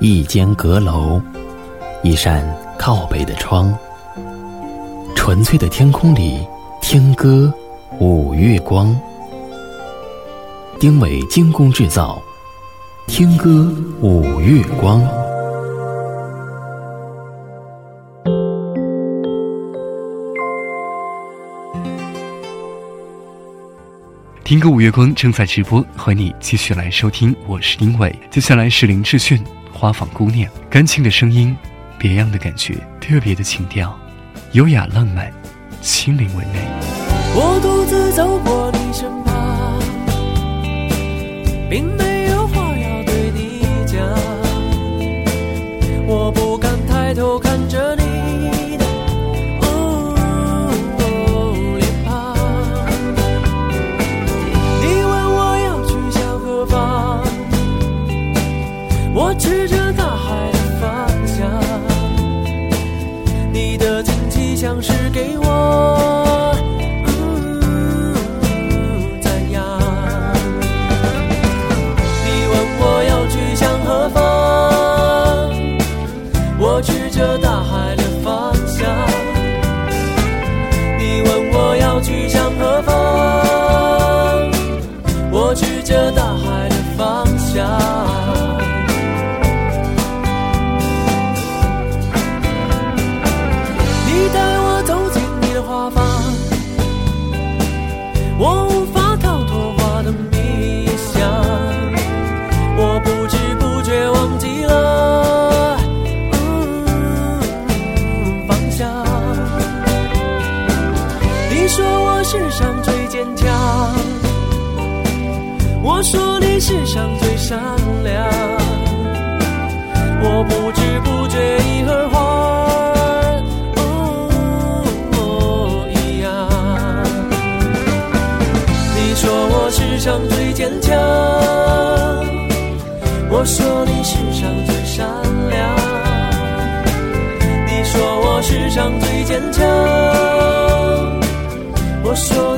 一间阁楼，一扇靠北的窗。纯粹的天空里，听歌五月光。丁伟精工制造，听歌五月光。听个五月光正在直播，和你继续来收听。我是丁伟，接下来是林志炫《花房姑娘》，干净的声音，别样的感觉，特别的情调，优雅浪漫，心灵唯美。我独自走过你身旁，并没有话要对你讲，我不敢抬头看。上最坚强，我说。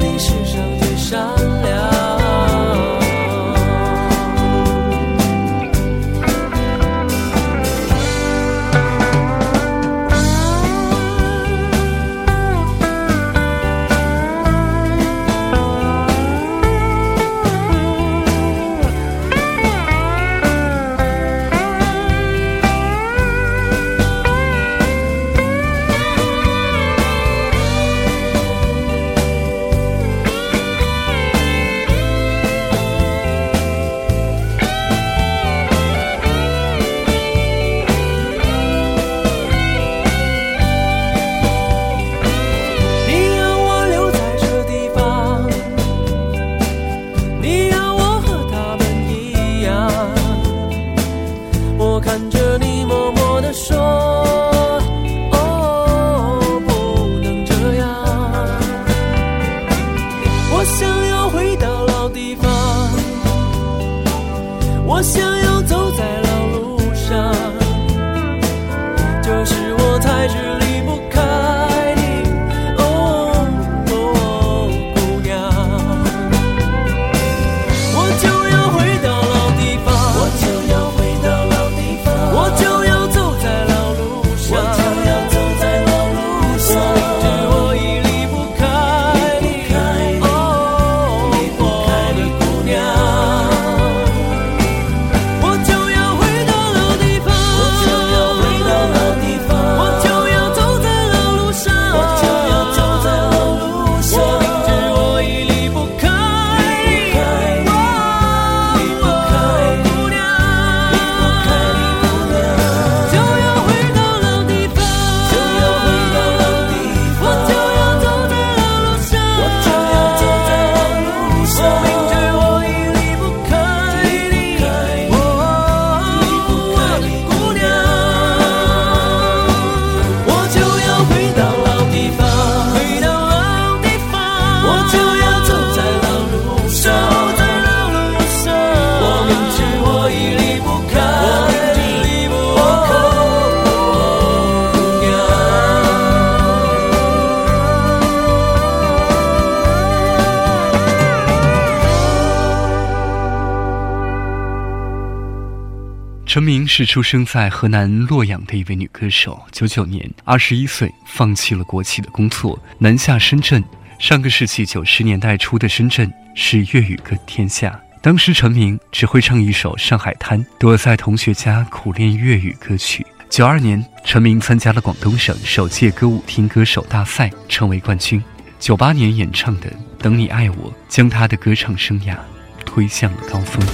陈明是出生在河南洛阳的一位女歌手。九九年，二十一岁，放弃了国企的工作，南下深圳。上个世纪九十年代初的深圳是粤语歌天下，当时陈明只会唱一首《上海滩》，躲在同学家苦练粤语歌曲。九二年，陈明参加了广东省首届歌舞厅歌手大赛，成为冠军。九八年演唱的《等你爱我》将他的歌唱生涯推向了高峰。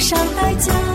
少代价。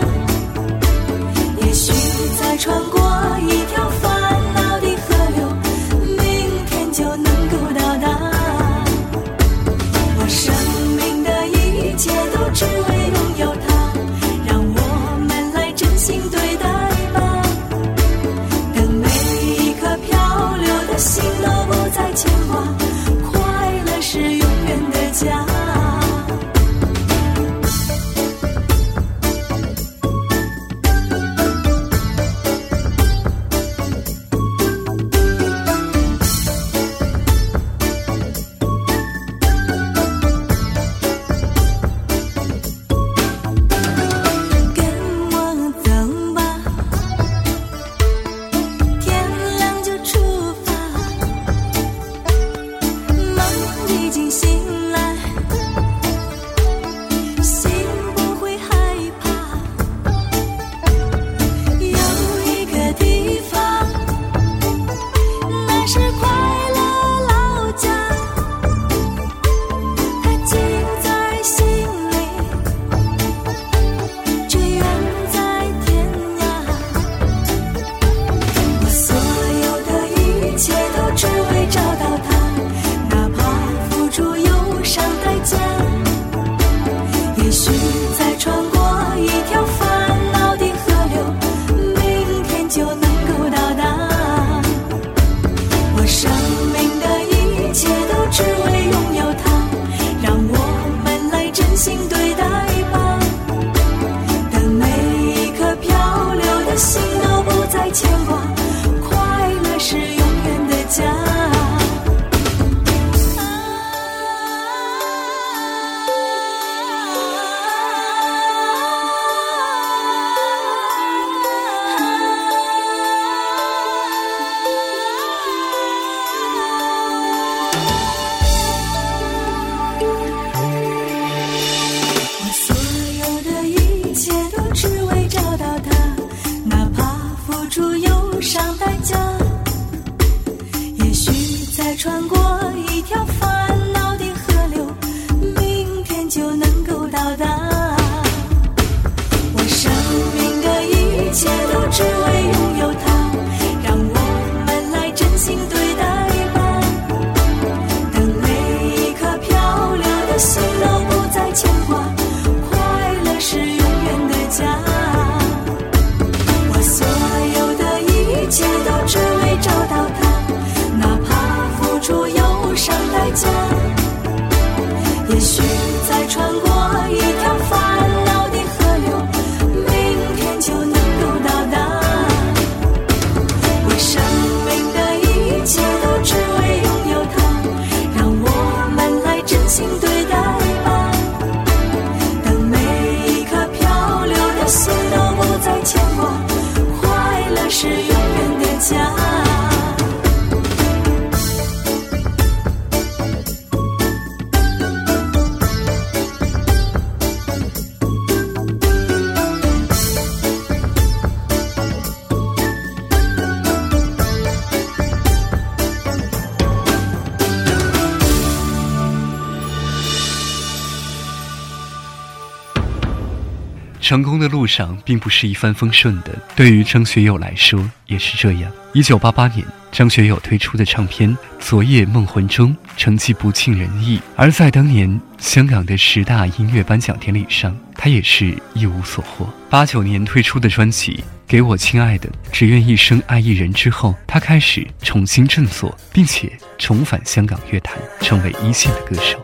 成功的路上并不是一帆风顺的，对于张学友来说也是这样。一九八八年，张学友推出的唱片《昨夜梦魂中》成绩不尽人意，而在当年香港的十大音乐颁奖典礼上，他也是一无所获。八九年推出的专辑《给我亲爱的，只愿一生爱一人》之后，他开始重新振作，并且重返香港乐坛，成为一线的歌手。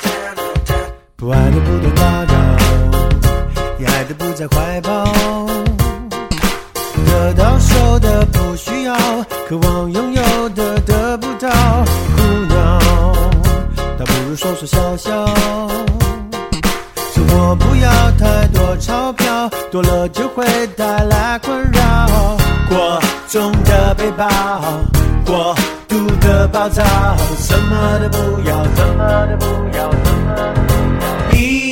不再怀抱，得到手的不需要，渴望拥有的得不到。姑娘，倒不如说说笑笑。生活不要太多钞票，多了就会带来困扰。过重的背包，过度的暴躁，什么都不要，什么都不要，什么都不要。一。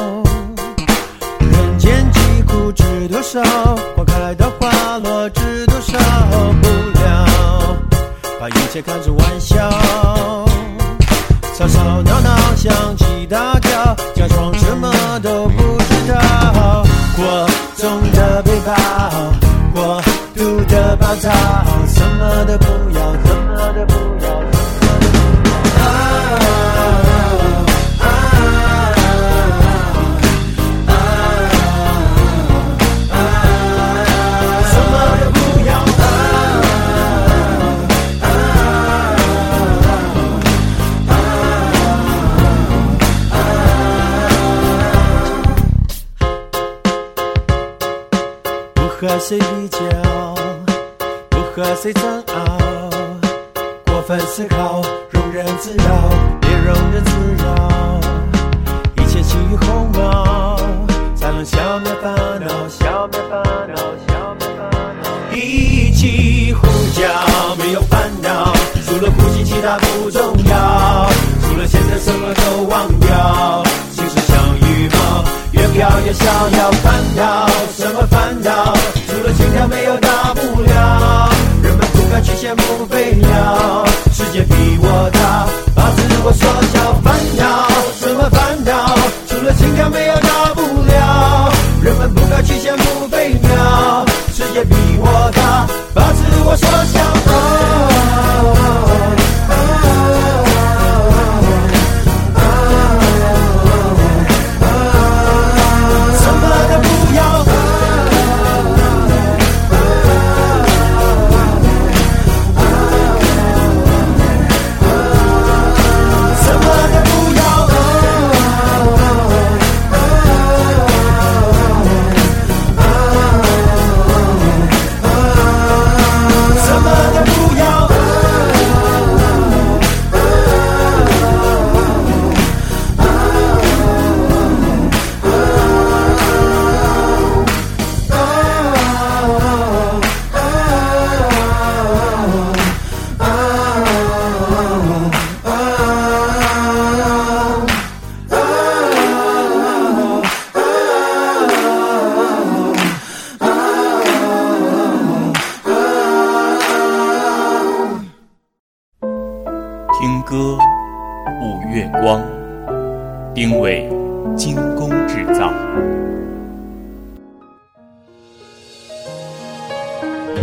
多少花开的花落，知多少不了，把一切看成玩笑。吵吵闹闹，响起大叫，假装什么都不知道。过重的背包，过度的暴躁，什么都不要。最煎熬，过分思考，庸人自扰，别容人自扰。一切轻于鸿毛，才能消灭烦恼，消灭烦恼，消灭烦恼。一起呼叫，没有烦恼，除了呼吸其他不重要，除了现在什么都忘掉。心事像羽毛，越飘越逍遥，烦恼。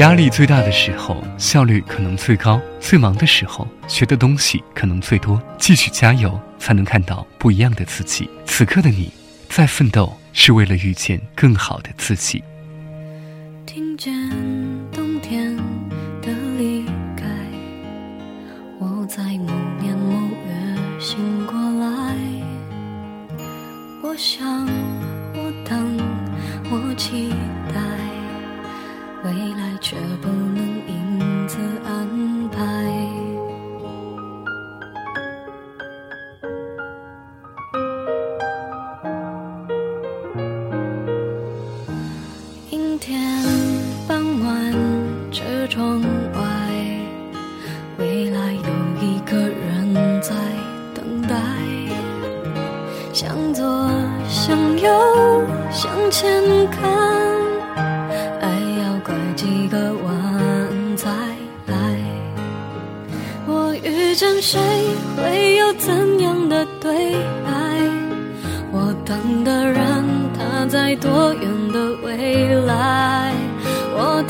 压力最大的时候，效率可能最高；最忙的时候，学的东西可能最多。继续加油，才能看到不一样的自己。此刻的你，在奋斗是为了遇见更好的自己。听见冬天的离开，我我我我在某某年月醒过来。想，等，期未来却不。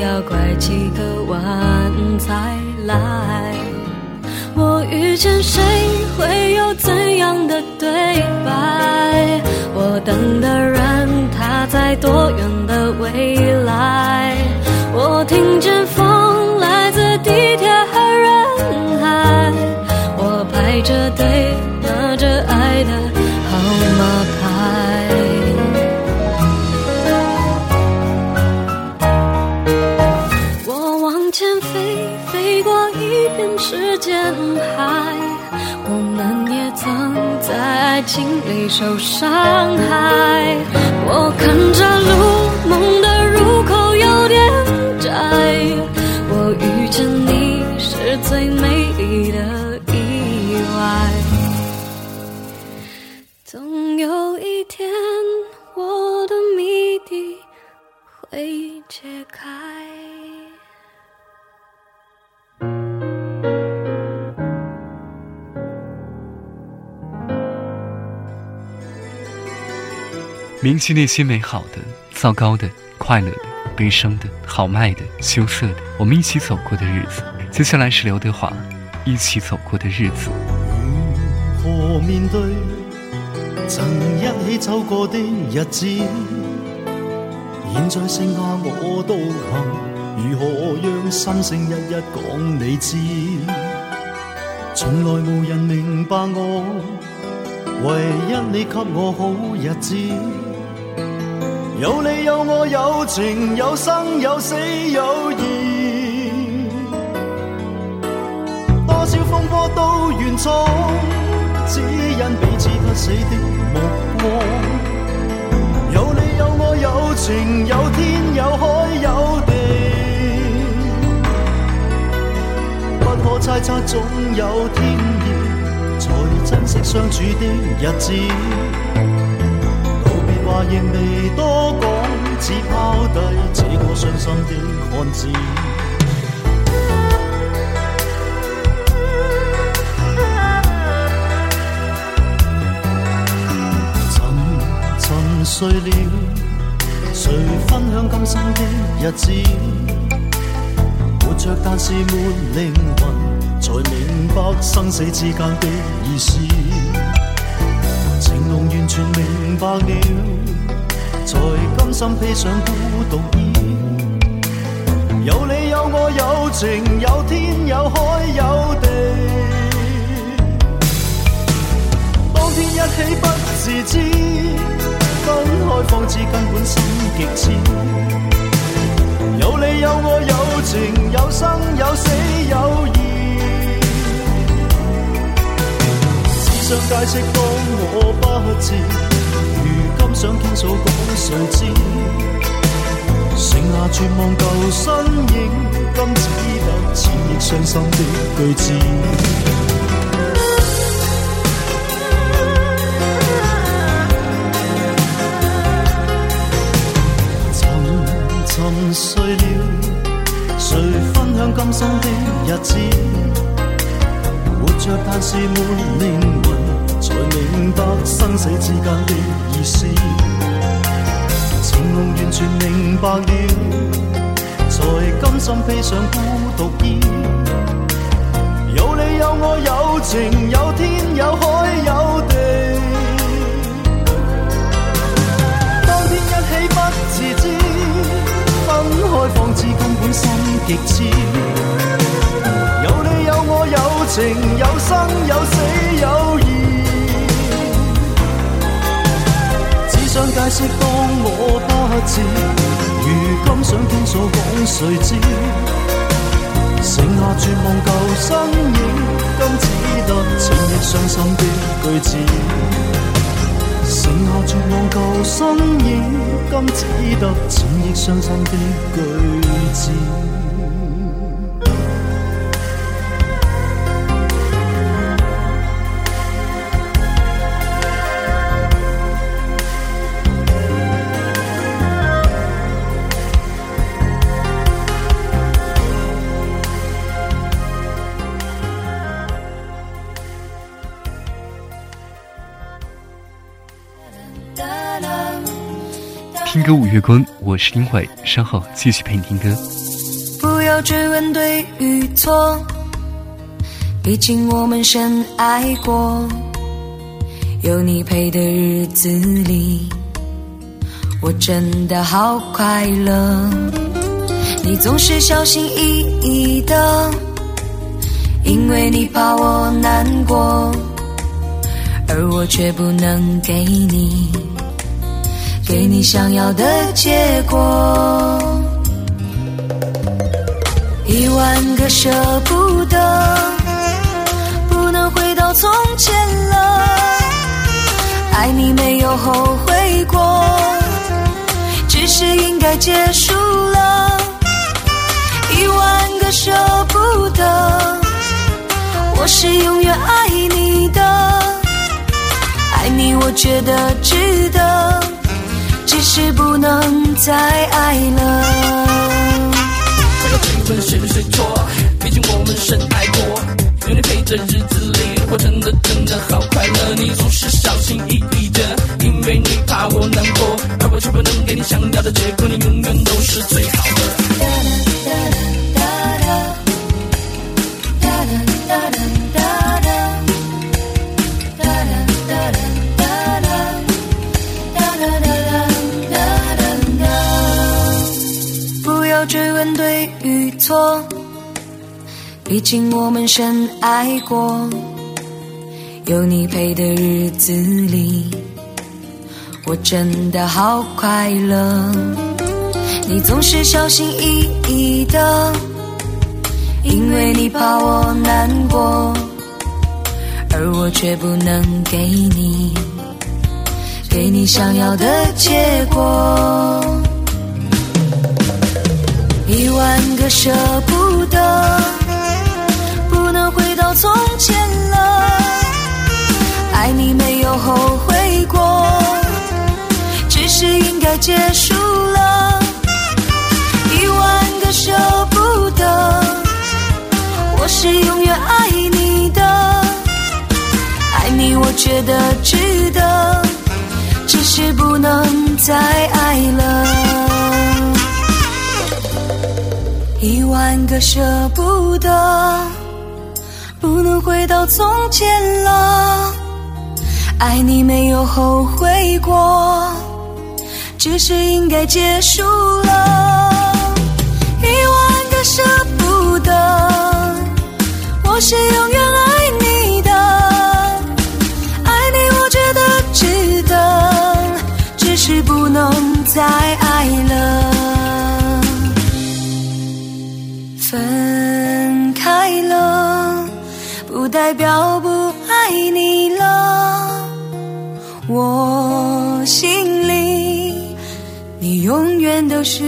要拐几个弯才来？我遇见谁会有怎样的对白？我等的人他在多远的未来？我听见风来自地铁和人海，我排着队。心里受伤害，我看。着。铭记那些美好的、糟糕的、快乐的、悲伤的、豪迈的、羞涩的，我们一起走过的日子。接下来是刘德华，一起走过的日子。如何面对曾一起走过的日子？现在剩下我独行，如何让心声一一讲你知？从来无人明白我，唯一你给我好日子。有你有我有情，有生有死有义，多少风波都愿闯，只因彼此不死的目光。有你有我有情，有天有海有地，不可猜测，总有天意，才珍惜相处的日子。话亦未多讲，只抛低这个伤心的汉子。沉沉睡了，谁分享今生的日子？活着但是没灵魂，才明白生死之间的意思。白了，才甘心披上孤独衣。有你有我有情有天有海有地。当天一起不自知，分开方知根本心极痴。有你有我有情有生有死有义。只想解释当我不智。如今想倾诉，谁知？剩下绝望旧身影，今只得千亿伤心的句子。沉沉睡了，谁分享今生的日子？活着，但是没灵魂。才明白生死之间的意思，情浓完全明白了，才甘心披上孤独衣。有你有我有情有天有海有地，当天一起不自知，分开方知根本心极痴。有你有我有情有生有死有。想解释，当我不智，如今想倾诉，讲谁知？剩下绝望旧身影，今只得千亿伤心的句子。剩下绝望旧身影，今只得千亿伤心的句子。歌五月光，我是丁慧，稍后继续陪你听歌。不要追问对与错，毕竟我们深爱过。有你陪的日子里，我真的好快乐。你总是小心翼翼的，因为你怕我难过，而我却不能给你。给你想要的结果。一万个舍不得，不能回到从前了。爱你没有后悔过，只是应该结束了。一万个舍不得，我是永远爱你的。爱你我觉得值得。只是不能再爱了。不要追问谁对谁错，毕竟我们深爱过。有你陪着日子里，我真的真的好快乐。你总是小心翼翼的，因为你怕我难过，而我却不能给你想要的结果。你永远都是最好的。管对与错，毕竟我们深爱过。有你陪的日子里，我真的好快乐。你总是小心翼翼的，因为你怕我难过，而我却不能给你，给你想要的结果。万个舍不得，不能回到从前了。爱你没有后悔过，只是应该结束了。一万个舍不得，我是永远爱你的。爱你我觉得值得，只是不能再爱了。一万个舍不得，不能回到从前了。爱你没有后悔过，只是应该结束了。就是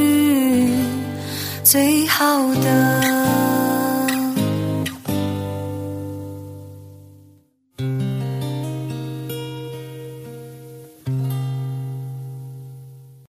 最好的。